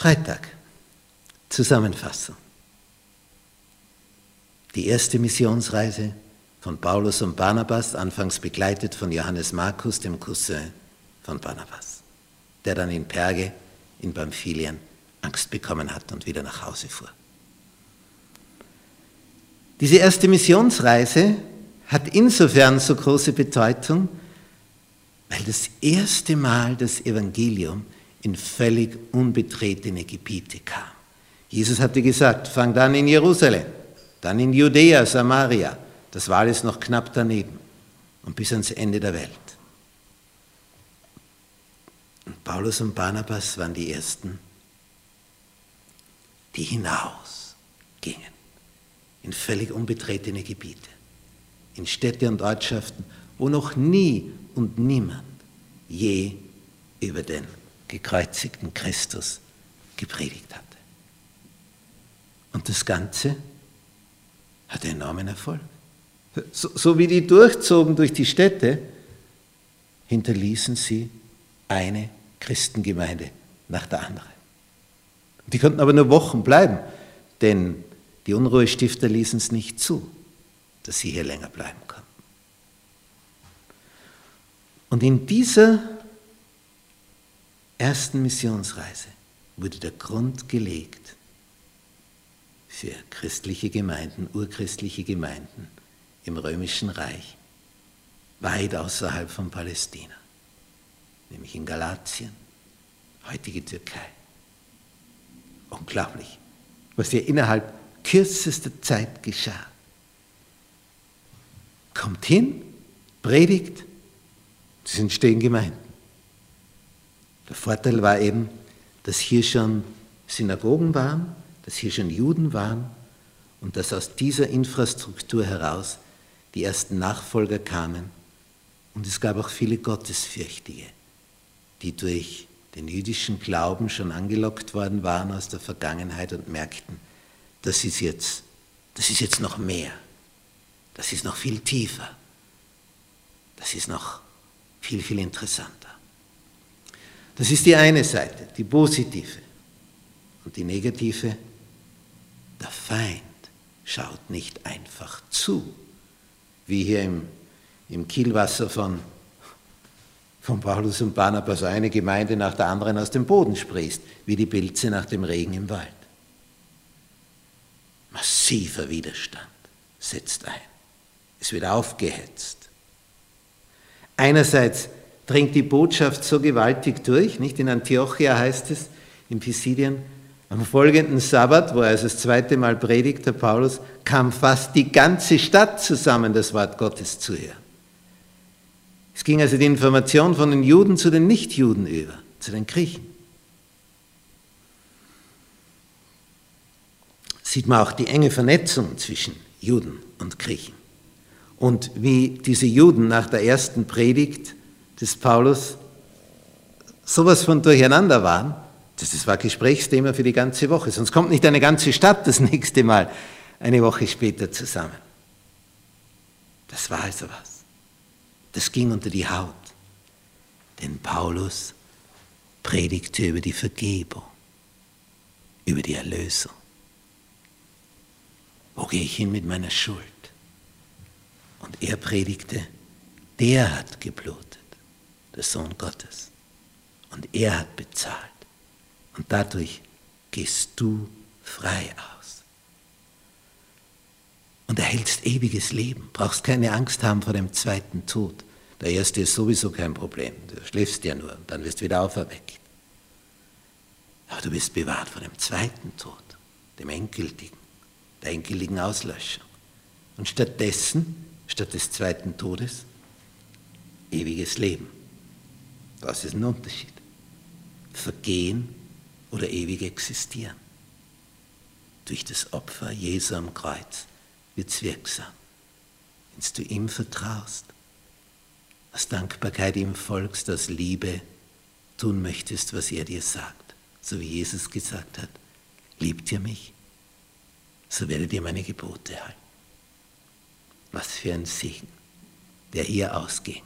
Freitag. Zusammenfassung. Die erste Missionsreise von Paulus und Barnabas, anfangs begleitet von Johannes Markus, dem Cousin von Barnabas, der dann in Perge in Pamphylien Angst bekommen hat und wieder nach Hause fuhr. Diese erste Missionsreise hat insofern so große Bedeutung, weil das erste Mal das Evangelium in völlig unbetretene Gebiete kam. Jesus hatte gesagt, fang dann in Jerusalem, dann in Judäa, Samaria. Das war alles noch knapp daneben und bis ans Ende der Welt. Und Paulus und Barnabas waren die Ersten, die hinausgingen in völlig unbetretene Gebiete, in Städte und Ortschaften, wo noch nie und niemand je über den gekreuzigten Christus gepredigt hatte. Und das Ganze hatte enormen Erfolg. So, so wie die durchzogen durch die Städte, hinterließen sie eine Christengemeinde nach der anderen. Die konnten aber nur Wochen bleiben, denn die Unruhestifter ließen es nicht zu, dass sie hier länger bleiben konnten. Und in dieser ersten Missionsreise wurde der Grund gelegt für christliche Gemeinden, urchristliche Gemeinden im römischen Reich, weit außerhalb von Palästina, nämlich in Galatien, heutige Türkei. Unglaublich, was hier innerhalb kürzester Zeit geschah. Kommt hin, predigt, es entstehen Gemeinden. Der Vorteil war eben, dass hier schon Synagogen waren, dass hier schon Juden waren und dass aus dieser Infrastruktur heraus die ersten Nachfolger kamen. Und es gab auch viele Gottesfürchtige, die durch den jüdischen Glauben schon angelockt worden waren aus der Vergangenheit und merkten, das ist jetzt, das ist jetzt noch mehr, das ist noch viel tiefer, das ist noch viel, viel interessanter. Das ist die eine Seite, die positive. Und die negative, der Feind schaut nicht einfach zu, wie hier im, im Kielwasser von, von Paulus und Barnabas eine Gemeinde nach der anderen aus dem Boden sprießt, wie die Pilze nach dem Regen im Wald. Massiver Widerstand setzt ein. Es wird aufgehetzt. Einerseits dringt die Botschaft so gewaltig durch. Nicht in Antiochia heißt es, in Pisidien, am folgenden Sabbat, wo er also das zweite Mal predigt, der Paulus, kam fast die ganze Stadt zusammen, das Wort Gottes zu hören. Es ging also die Information von den Juden zu den Nichtjuden über, zu den Griechen. Sieht man auch die enge Vernetzung zwischen Juden und Griechen. Und wie diese Juden nach der ersten Predigt des Paulus sowas von durcheinander waren, das war Gesprächsthema für die ganze Woche. Sonst kommt nicht eine ganze Stadt das nächste Mal eine Woche später zusammen. Das war also was. Das ging unter die Haut. Denn Paulus predigte über die Vergebung, über die Erlösung. Wo gehe ich hin mit meiner Schuld? Und er predigte, der hat geblutet der Sohn Gottes. Und er hat bezahlt. Und dadurch gehst du frei aus. Und erhältst ewiges Leben. Brauchst keine Angst haben vor dem zweiten Tod. Der erste ist sowieso kein Problem. Du schläfst ja nur und dann wirst du wieder auferweckt. Aber du bist bewahrt vor dem zweiten Tod, dem endgültigen, der endgültigen Auslöschung. Und stattdessen, statt des zweiten Todes, ewiges Leben. Das ist ein Unterschied. Vergehen oder ewig existieren. Durch das Opfer Jesu am Kreuz wird es wirksam. Wenn du ihm vertraust, aus Dankbarkeit ihm folgst, aus Liebe tun möchtest, was er dir sagt. So wie Jesus gesagt hat, liebt ihr mich, so werdet ihr meine Gebote halten. Was für ein Segen, der hier ausging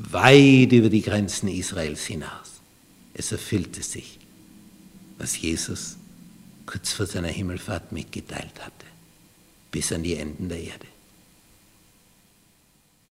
weit über die Grenzen Israels hinaus. Es erfüllte sich, was Jesus kurz vor seiner Himmelfahrt mitgeteilt hatte, bis an die Enden der Erde.